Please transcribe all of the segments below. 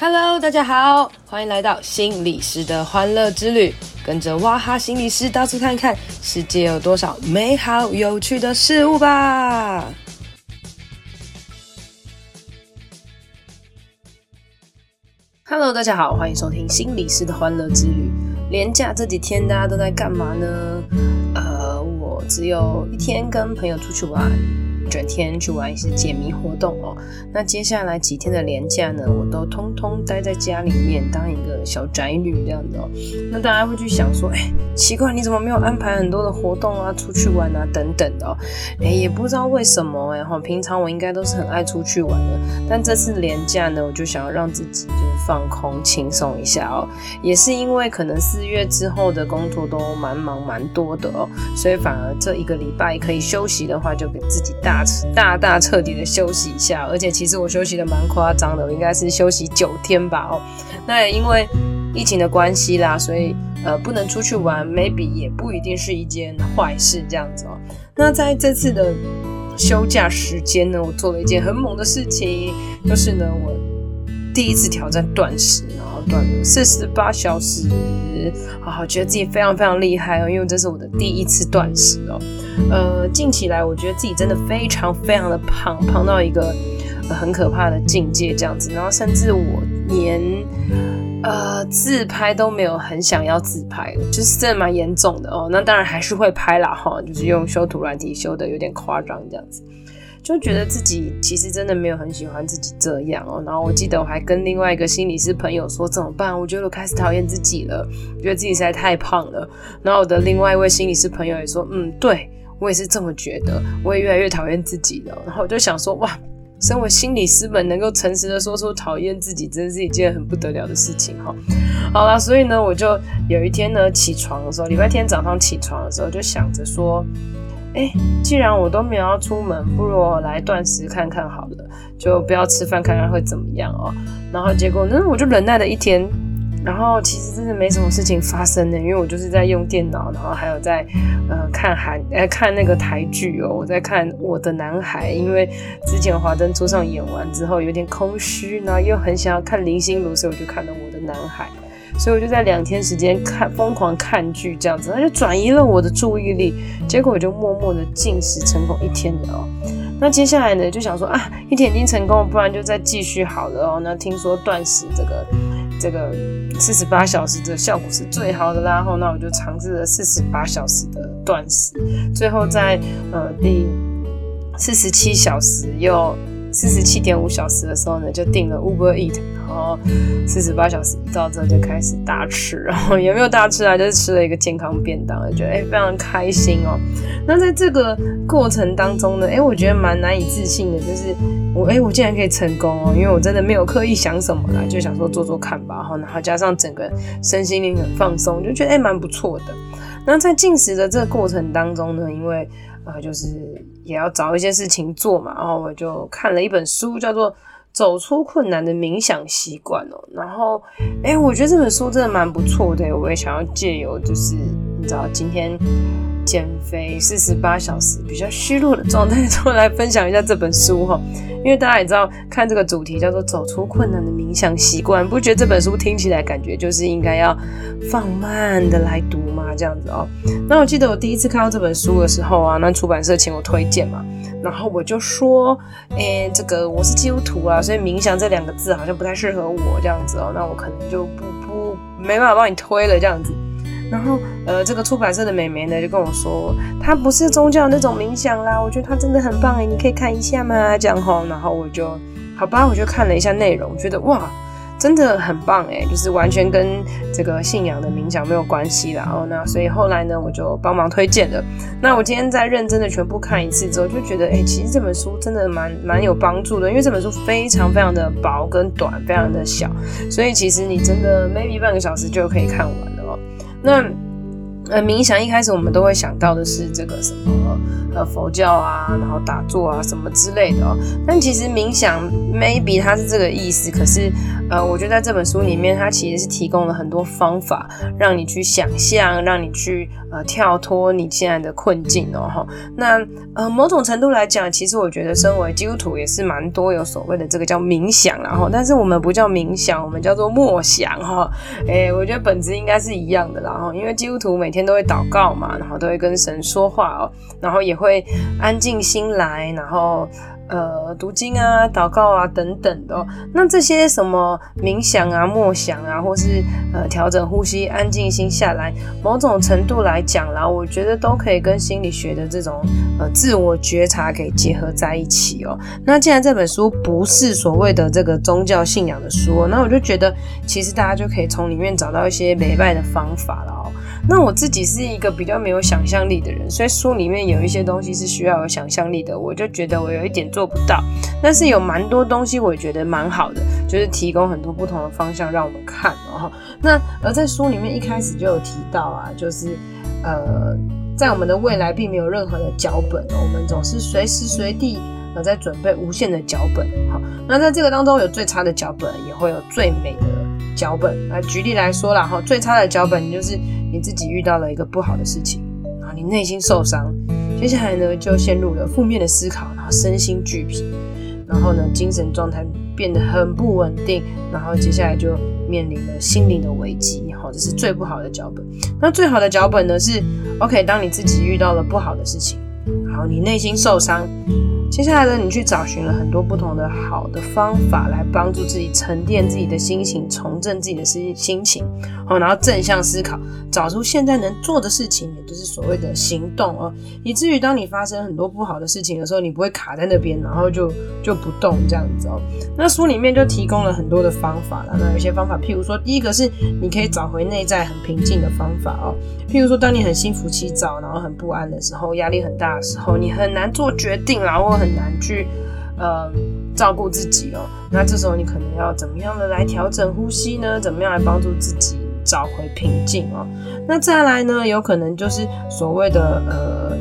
Hello，大家好，欢迎来到心理师的欢乐之旅，跟着哇哈心理师到处看看，世界有多少美好有趣的事物吧。Hello，大家好，欢迎收听心理师的欢乐之旅。连假这几天大家都在干嘛呢？呃，我只有一天跟朋友出去玩。整天去玩一些解谜活动哦。那接下来几天的连假呢，我都通通待在家里面当一个小宅女这样的哦。那大家会去想说，哎，奇怪，你怎么没有安排很多的活动啊，出去玩啊等等的哦？哎，也不知道为什么哎哈。平常我应该都是很爱出去玩的，但这次连假呢，我就想要让自己就放空轻松一下哦。也是因为可能四月之后的工作都蛮忙蛮多的哦，所以反而这一个礼拜可以休息的话，就给自己大。大大彻底的休息一下，而且其实我休息的蛮夸张的，我应该是休息九天吧哦。那也因为疫情的关系啦，所以呃不能出去玩，maybe 也不一定是一件坏事这样子哦。那在这次的休假时间呢，我做了一件很猛的事情，就是呢我第一次挑战断食，然后断了四十八小时，好好觉得自己非常非常厉害哦，因为这是我的第一次断食哦。呃，近期来我觉得自己真的非常非常的胖，胖到一个、很可怕的境界这样子，然后甚至我连呃自拍都没有很想要自拍，就是真的蛮严重的哦。那当然还是会拍啦哈，就是用修图软体修的有点夸张这样子，就觉得自己其实真的没有很喜欢自己这样哦。然后我记得我还跟另外一个心理师朋友说怎么办？我觉得我开始讨厌自己了，觉得自己实在太胖了。然后我的另外一位心理师朋友也说，嗯，对。我也是这么觉得，我也越来越讨厌自己了。然后我就想说，哇，身为心理师们能够诚实的说出讨厌自己，真是一件很不得了的事情哈。好啦，所以呢，我就有一天呢起床的时候，礼拜天早上起床的时候，就想着说，哎，既然我都没有要出门，不如我来断食看看好了，就不要吃饭看看会怎么样哦。然后结果呢，我就忍耐了一天。然后其实真的没什么事情发生的，因为我就是在用电脑，然后还有在呃看韩呃看那个台剧哦，我在看《我的男孩》，因为之前华灯初上演完之后有点空虚，然后又很想要看林心如，所以我就看了《我的男孩》，所以我就在两天时间看疯狂看剧这样子，那就转移了我的注意力，结果我就默默的进食成功一天了哦。那接下来呢就想说啊，一天已经成功，不然就再继续好了哦。那听说断食这个。这个四十八小时的效果是最好的啦，然后那我就尝试了四十八小时的断食，最后在呃第四十七小时又四十七点五小时的时候呢，就订了 Uber Eat，然后四十八小时一到之后就开始大吃，然后有没有大吃啊？就是吃了一个健康便当，就觉得哎非常开心哦。那在这个过程当中呢，哎我觉得蛮难以置信的，就是。我哎，我竟然可以成功哦！因为我真的没有刻意想什么啦，就想说做做看吧。然后加上整个身心灵很放松，就觉得哎，蛮不错的。那在进食的这个过程当中呢，因为呃，就是也要找一些事情做嘛，然后我就看了一本书，叫做《走出困难的冥想习惯》哦。然后哎，我觉得这本书真的蛮不错的，我也想要借由就是你知道今天。减肥四十八小时比较虚弱的状态 中来分享一下这本书哈，因为大家也知道看这个主题叫做走出困难的冥想习惯，不觉得这本书听起来感觉就是应该要放慢的来读吗？这样子哦。那我记得我第一次看到这本书的时候啊，那出版社请我推荐嘛，然后我就说，诶，这个我是基督徒啊，所以冥想这两个字好像不太适合我这样子哦，那我可能就不不没办法帮你推了这样子。然后，呃，这个出版社的美眉呢，就跟我说，它不是宗教那种冥想啦，我觉得它真的很棒诶，你可以看一下吗？这样吼，然后我就，好吧，我就看了一下内容，觉得哇，真的很棒诶，就是完全跟这个信仰的冥想没有关系啦。哦，那所以后来呢，我就帮忙推荐了。那我今天在认真的全部看一次之后，就觉得，诶，其实这本书真的蛮蛮有帮助的，因为这本书非常非常的薄跟短，非常的小，所以其实你真的 maybe 半个小时就可以看完。那呃，冥想一开始我们都会想到的是这个什么呃佛教啊，然后打坐啊什么之类的哦。但其实冥想 maybe 它是这个意思，可是呃，我觉得在这本书里面，它其实是提供了很多方法，让你去想象，让你去呃跳脱你现在的困境哦。哈，那呃某种程度来讲，其实我觉得身为基督徒也是蛮多有所谓的这个叫冥想，然后但是我们不叫冥想，我们叫做默想哈。诶，我觉得本质应该是一样的啦哈，因为基督徒每天都会祷告嘛，然后都会跟神说话哦，然后也会安静心来，然后。呃，读经啊、祷告啊等等的哦。那这些什么冥想啊、默想啊，或是呃调整呼吸、安静心下来，某种程度来讲啦，我觉得都可以跟心理学的这种呃自我觉察给结合在一起哦。那既然这本书不是所谓的这个宗教信仰的书，那我就觉得其实大家就可以从里面找到一些礼拜的方法了。那我自己是一个比较没有想象力的人，所以书里面有一些东西是需要有想象力的，我就觉得我有一点做不到。但是有蛮多东西我觉得蛮好的，就是提供很多不同的方向让我们看哦。那而在书里面一开始就有提到啊，就是呃，在我们的未来并没有任何的脚本，我们总是随时随地呃在准备无限的脚本。好，那在这个当中有最差的脚本，也会有最美的脚本。那举例来说啦，哈，最差的脚本就是。你自己遇到了一个不好的事情，然后你内心受伤，接下来呢就陷入了负面的思考，然后身心俱疲，然后呢精神状态变得很不稳定，然后接下来就面临了心灵的危机，好，这是最不好的脚本。那最好的脚本呢是，OK，当你自己遇到了不好的事情，然后你内心受伤。接下来呢，你去找寻了很多不同的好的方法来帮助自己沉淀自己的心情，重振自己的心心情，哦，然后正向思考，找出现在能做的事情，也就是所谓的行动哦，以至于当你发生很多不好的事情的时候，你不会卡在那边，然后就就不动这样子哦。那书里面就提供了很多的方法了，那有些方法，譬如说，第一个是你可以找回内在很平静的方法哦，譬如说，当你很心浮气躁，然后很不安的时候，压力很大的时候，你很难做决定，然后。很难去呃照顾自己哦，那这时候你可能要怎么样的来调整呼吸呢？怎么样来帮助自己找回平静哦？那再来呢，有可能就是所谓的呃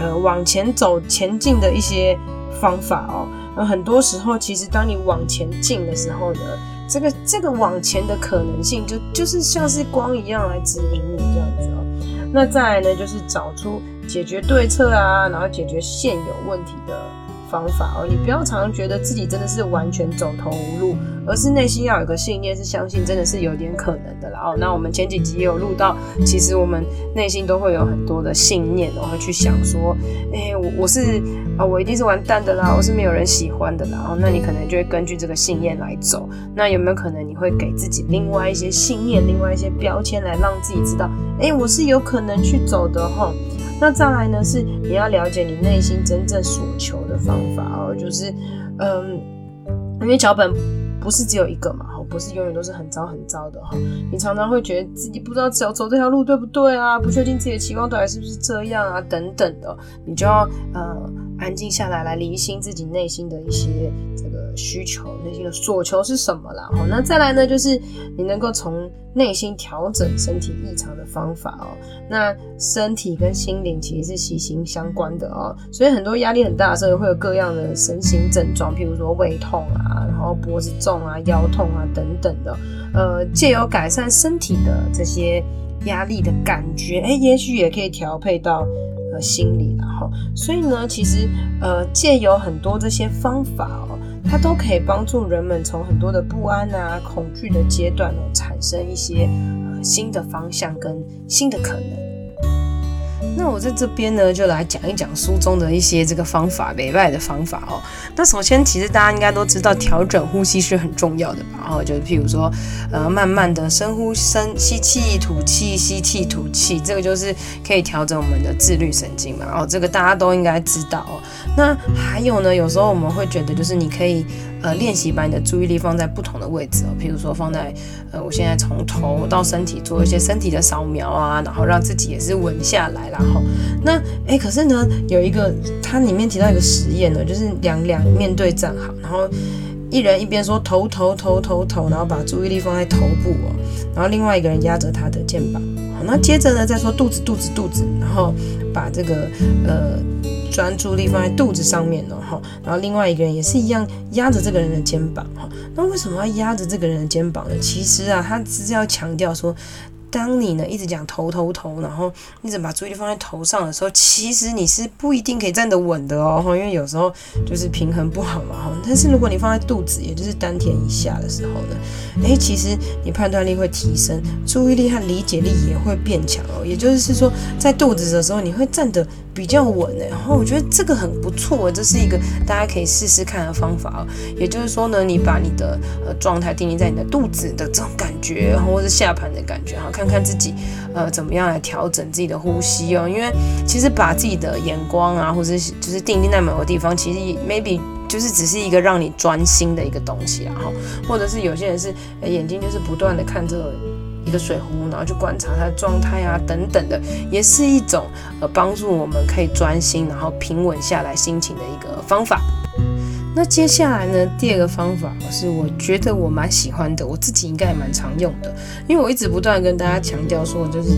呃往前走前进的一些方法哦。那很多时候，其实当你往前进的时候呢，这个这个往前的可能性就就是像是光一样来指引你这样子哦。那再来呢，就是找出解决对策啊，然后解决现有问题的。方法哦，你不要常常觉得自己真的是完全走投无路，而是内心要有一个信念，是相信真的是有点可能的啦哦。那我们前几集也有录到，其实我们内心都会有很多的信念，然后去想说，哎，我我是啊，我一定是完蛋的啦，我是没有人喜欢的啦。哦，那你可能就会根据这个信念来走。那有没有可能你会给自己另外一些信念，另外一些标签，来让自己知道，哎，我是有可能去走的哈。那再来呢，是你要了解你内心真正所求的方法哦，就是，嗯，因为脚本不是只有一个嘛，哈，不是永远都是很糟很糟的哈。你常常会觉得自己不知道走走这条路对不对啊，不确定自己的期望到底是不是这样啊，等等的，你就要呃安静下来，来厘清自己内心的一些这个。需求内心的所求是什么啦？好，那再来呢，就是你能够从内心调整身体异常的方法哦。那身体跟心灵其实是息息相关的哦，所以很多压力很大的时候会有各样的身心症状，譬如说胃痛啊，然后脖子重啊、腰痛啊等等的。呃，借由改善身体的这些压力的感觉，哎，也许也可以调配到和心理然后。所以呢，其实呃，借由很多这些方法哦。它都可以帮助人们从很多的不安啊、恐惧的阶段呢，产生一些呃新的方向跟新的可能。那我在这边呢，就来讲一讲书中的一些这个方法，礼拜的方法哦。那首先，其实大家应该都知道，调整呼吸是很重要的吧？哦，就是譬如说，呃，慢慢的深呼深吸气吐气，吸气吐气，这个就是可以调整我们的自律神经嘛。哦，这个大家都应该知道哦。那还有呢，有时候我们会觉得，就是你可以。呃，练习把你的注意力放在不同的位置哦，譬如说放在呃，我现在从头到身体做一些身体的扫描啊，然后让自己也是稳下来，然后那诶，可是呢，有一个它里面提到一个实验呢，就是两两面对站好，然后一人一边说头头头头头，然后把注意力放在头部哦，然后另外一个人压着他的肩膀，好，那接着呢再说肚子肚子肚子，然后把这个呃专注力放在肚子上面呢哈，然后另外一个人也是一样压着这个人的肩膀哈，那为什么要压着这个人的肩膀呢？其实啊，他只是要强调说。当你呢一直讲头头头，然后一直把注意力放在头上的时候，其实你是不一定可以站得稳的哦，因为有时候就是平衡不好嘛哈。但是如果你放在肚子，也就是丹田以下的时候呢，诶，其实你判断力会提升，注意力和理解力也会变强哦。也就是说，在肚子的时候，你会站得比较稳诶。然后我觉得这个很不错，这是一个大家可以试试看的方法哦。也就是说呢，你把你的呃状态定义在你的肚子的这种感觉，或者是下盘的感觉哈。看看自己，呃，怎么样来调整自己的呼吸哦？因为其实把自己的眼光啊，或者是就是定定在某个地方，其实 maybe 就是只是一个让你专心的一个东西啊，哈。或者是有些人是眼睛就是不断的看着一个水壶，然后去观察它的状态啊，等等的，也是一种呃帮助我们可以专心，然后平稳下来心情的一个方法。那接下来呢，第二个方法是我觉得我蛮喜欢的，我自己应该也蛮常用的，因为我一直不断跟大家强调说，就是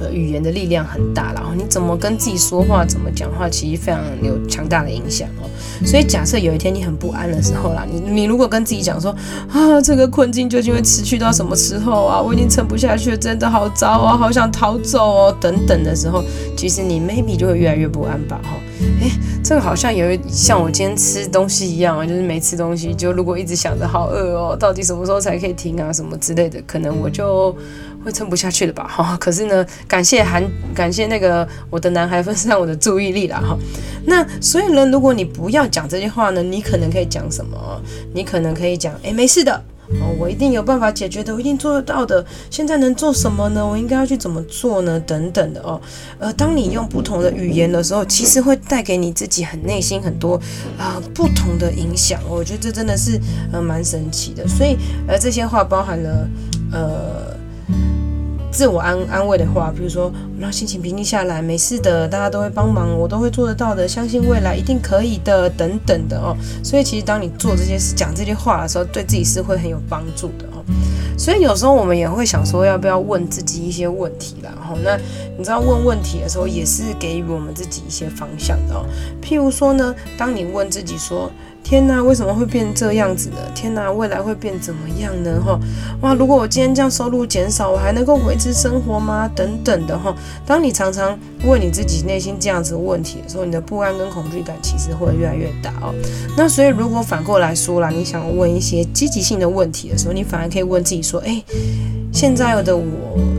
呃语言的力量很大，然后你怎么跟自己说话，怎么讲话，其实非常有强大的影响哦。所以假设有一天你很不安的时候啦，你你如果跟自己讲说啊，这个困境究竟会持续到什么时候啊？我已经撑不下去了，真的好糟啊，好想逃走哦，等等的时候，其实你 maybe 就会越来越不安吧，哈。诶，这个好像有像我今天吃东西一样啊，就是没吃东西，就如果一直想着好饿哦，到底什么时候才可以停啊，什么之类的，可能我就会撑不下去了吧，哈。可是呢，感谢韩，感谢那个我的男孩分散我的注意力了，哈。那所以呢，如果你不要讲这些话呢，你可能可以讲什么？你可能可以讲，诶，没事的。哦，我一定有办法解决的，我一定做得到的。现在能做什么呢？我应该要去怎么做呢？等等的哦。呃，当你用不同的语言的时候，其实会带给你自己很内心很多啊、不同的影响。我觉得这真的是呃蛮神奇的。所以呃这些话包含了呃。自我安安慰的话，比如说让心情平静下来，没事的，大家都会帮忙，我都会做得到的，相信未来一定可以的，等等的哦。所以其实当你做这些事、讲这些话的时候，对自己是会很有帮助的哦。所以有时候我们也会想说，要不要问自己一些问题啦？然后那你知道问问题的时候，也是给予我们自己一些方向的哦。譬如说呢，当你问自己说，天呐，为什么会变这样子呢？天呐，未来会变怎么样呢？哈，哇，如果我今天这样收入减少，我还能够维持生活吗？等等的哈。当你常常问你自己内心这样子的问题的时候，你的不安跟恐惧感其实会越来越大哦。那所以如果反过来说啦，你想问一些积极性的问题的时候，你反而可以问自己说：诶，现在的我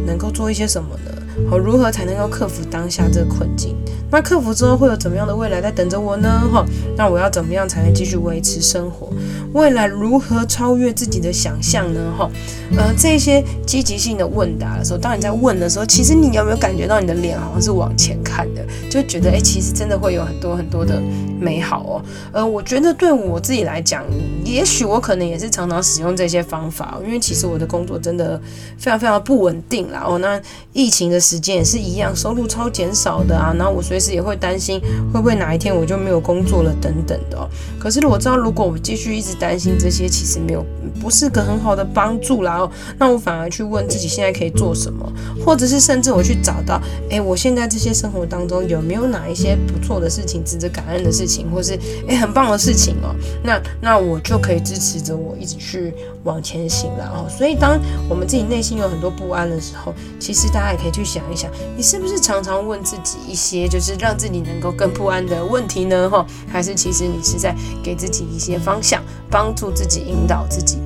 能够做一些什么呢？好，如何才能够克服当下这个困境？那克服之后会有怎么样的未来在等着我呢？哈，那我要怎么样才能继续维持生活？未来如何超越自己的想象呢？哈，呃，这些积极性的问答的时候，当你在问的时候，其实你有没有感觉到你的脸好像是往前看的，就觉得诶，其实真的会有很多很多的美好哦。呃，我觉得对我自己来讲，也许我可能也是常常使用这些方法，因为其实我的工作真的非常非常不稳定啦。哦，那疫情的时间也是一样，收入超减少的啊，然后我随时。也会担心会不会哪一天我就没有工作了等等的哦。可是我知道，如果我继续一直担心这些，其实没有不是个很好的帮助啦哦。那我反而去问自己现在可以做什么，或者是甚至我去找到，诶，我现在这些生活当中有没有哪一些不错的事情、值得感恩的事情，或是诶很棒的事情哦。那那我就可以支持着我一直去往前行了哦。所以当我们自己内心有很多不安的时候，其实大家也可以去想一想，你是不是常常问自己一些就是。让自己能够更不安的问题呢？哈，还是其实你是在给自己一些方向，帮助自己引导自己。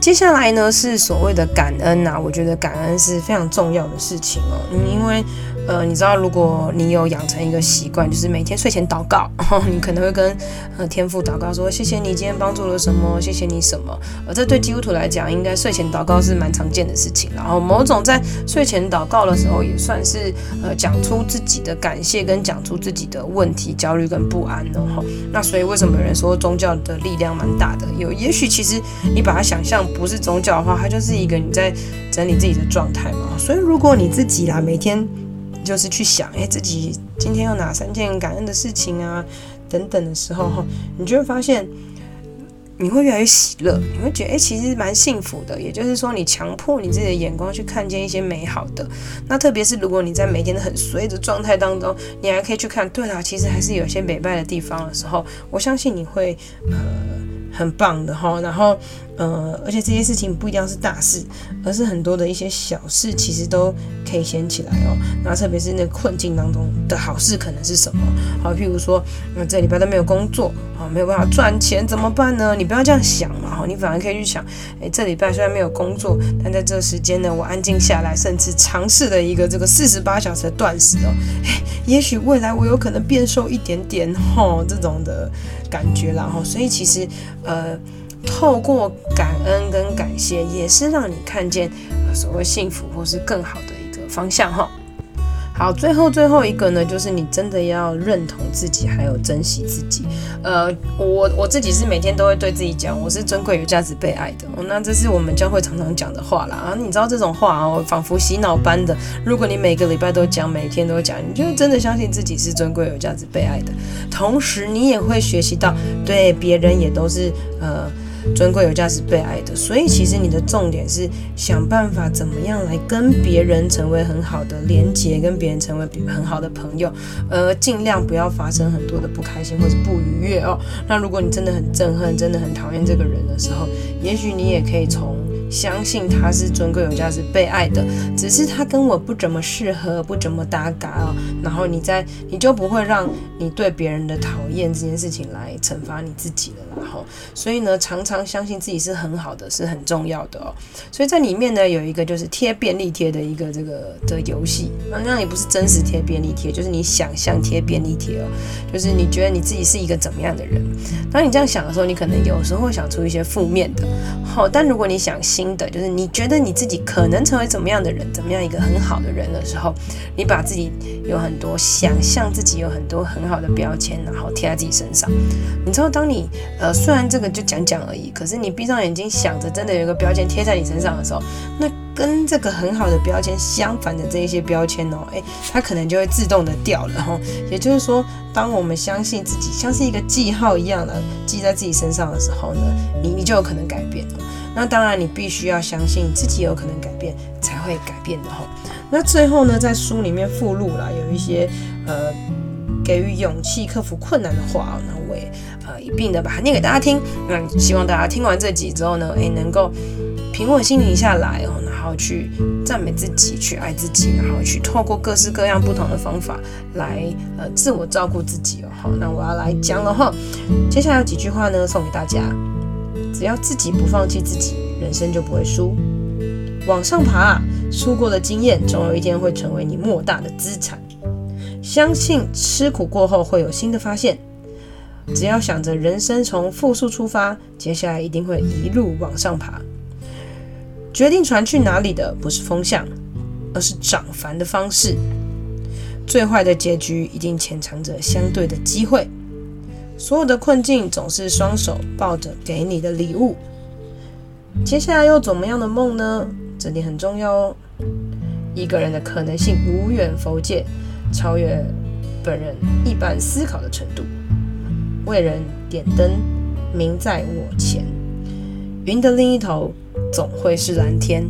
接下来呢是所谓的感恩呐，我觉得感恩是非常重要的事情哦，因为。呃，你知道，如果你有养成一个习惯，就是每天睡前祷告，你可能会跟呃天父祷告说：“谢谢你今天帮助了什么，谢谢你什么。”呃，这对基督徒来讲，应该睡前祷告是蛮常见的事情。然后，某种在睡前祷告的时候，也算是呃讲出自己的感谢，跟讲出自己的问题、焦虑跟不安的哈。那所以，为什么有人说宗教的力量蛮大的？有，也许其实你把它想象不是宗教的话，它就是一个你在整理自己的状态嘛。所以，如果你自己啦，每天。就是去想，哎，自己今天有哪三件感恩的事情啊，等等的时候哈，你就会发现，你会越来越喜乐，你会觉得诶，其实蛮幸福的。也就是说，你强迫你自己的眼光去看见一些美好的。那特别是如果你在每天的很衰的状态当中，你还可以去看，对啦，其实还是有些美败的地方的时候，我相信你会呃很棒的哈。然后。呃，而且这些事情不一定要是大事，而是很多的一些小事，其实都可以掀起来哦。那特别是那困境当中的好事可能是什么？好，譬如说，那这礼拜都没有工作，好，没有办法赚钱，怎么办呢？你不要这样想嘛，哈，你反而可以去想，诶，这礼拜虽然没有工作，但在这时间呢，我安静下来，甚至尝试了一个这个四十八小时的断食哦，也许未来我有可能变瘦一点点，哈，这种的感觉啦，哈，所以其实，呃。透过感恩跟感谢，也是让你看见所谓幸福或是更好的一个方向哈。好，最后最后一个呢，就是你真的要认同自己，还有珍惜自己。呃，我我自己是每天都会对自己讲，我是尊贵、有价值、被爱的。那这是我们教会常常讲的话啦。啊，你知道这种话哦，仿佛洗脑般的。如果你每个礼拜都讲，每天都讲，你就真的相信自己是尊贵、有价值、被爱的。同时，你也会学习到，对别人也都是呃。尊贵、有价值、被爱的，所以其实你的重点是想办法怎么样来跟别人成为很好的连接，跟别人成为很好的朋友，而尽量不要发生很多的不开心或者不愉悦哦。那如果你真的很憎恨、真的很讨厌这个人的时候，也许你也可以从。相信他是尊贵、有价值、被爱的，只是他跟我不怎么适合，不怎么搭嘎哦。然后你在，你就不会让你对别人的讨厌这件事情来惩罚你自己了。然后，所以呢，常常相信自己是很好的，是很重要的哦。所以在里面呢，有一个就是贴便利贴的一个这个的游戏，那那也不是真实贴便利贴，就是你想象贴便利贴哦。就是你觉得你自己是一个怎么样的人？当你这样想的时候，你可能有时候会想出一些负面的。好，但如果你想。新的就是你觉得你自己可能成为怎么样的人，怎么样一个很好的人的时候，你把自己有很多想象自己有很多很好的标签，然后贴在自己身上。你知道，当你呃虽然这个就讲讲而已，可是你闭上眼睛想着真的有一个标签贴在你身上的时候，那跟这个很好的标签相反的这一些标签哦，诶，它可能就会自动的掉了哈。也就是说，当我们相信自己像是一个记号一样的记在自己身上的时候呢，你你就有可能改变。那当然，你必须要相信自己有可能改变，才会改变的吼。那最后呢，在书里面附录了有一些呃给予勇气克服困难的话，那我也呃一并的把它念给大家听。那希望大家听完这集之后呢，诶，能够平稳心灵下来哦，然后去赞美自己，去爱自己，然后去透过各式各样不同的方法来呃自我照顾自己哦。好，那我要来讲了哈。接下来有几句话呢，送给大家。只要自己不放弃自己，人生就不会输。往上爬，输过的经验总有一天会成为你莫大的资产。相信吃苦过后会有新的发现。只要想着人生从负数出发，接下来一定会一路往上爬。决定船去哪里的不是风向，而是涨帆的方式。最坏的结局一定潜藏着相对的机会。所有的困境总是双手抱着给你的礼物。接下来又怎么样的梦呢？这点很重要哦。一个人的可能性无远弗届，超越本人一般思考的程度。为人点灯，明在我前。云的另一头。总会是蓝天，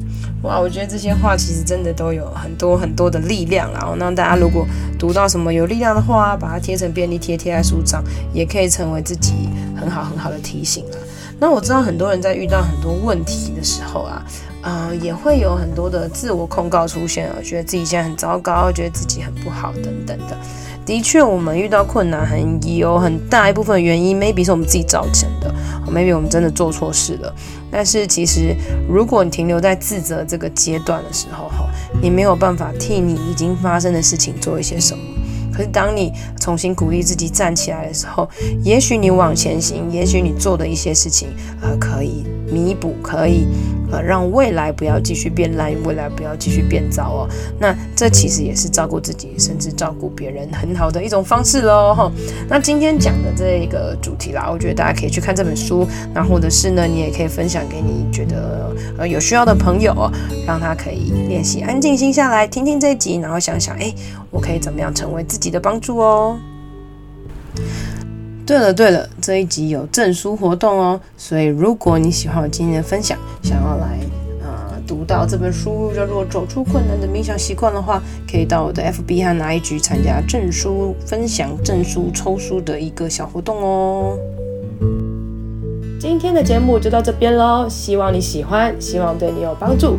哇！我觉得这些话其实真的都有很多很多的力量。然后，那大家如果读到什么有力量的话，把它贴成便利贴贴在书上，也可以成为自己很好很好的提醒啊。那我知道很多人在遇到很多问题的时候啊，呃，也会有很多的自我控告出现啊，觉得自己现在很糟糕，觉得自己很不好等等的。的确，我们遇到困难很有很大一部分原因，maybe 是我们自己造成的，maybe 我们真的做错事了。但是其实，如果你停留在自责这个阶段的时候，哈，你没有办法替你已经发生的事情做一些什么。可是当你重新鼓励自己站起来的时候，也许你往前行，也许你做的一些事情，呃，可以弥补，可以。呃，让未来不要继续变烂，未来不要继续变糟哦。那这其实也是照顾自己，甚至照顾别人很好的一种方式喽。哈，那今天讲的这一个主题啦，我觉得大家可以去看这本书，那或者是呢，你也可以分享给你觉得呃有需要的朋友，让他可以练习安静心下来，听听这一集，然后想想，哎，我可以怎么样成为自己的帮助哦。对了对了，这一集有证书活动哦，所以如果你喜欢我今天的分享，想要来啊、呃、读到这本书叫做《走出困难的冥想习惯》的话，可以到我的 FB 和 IG 参加证书分享、证书抽书的一个小活动哦。今天的节目就到这边喽，希望你喜欢，希望对你有帮助。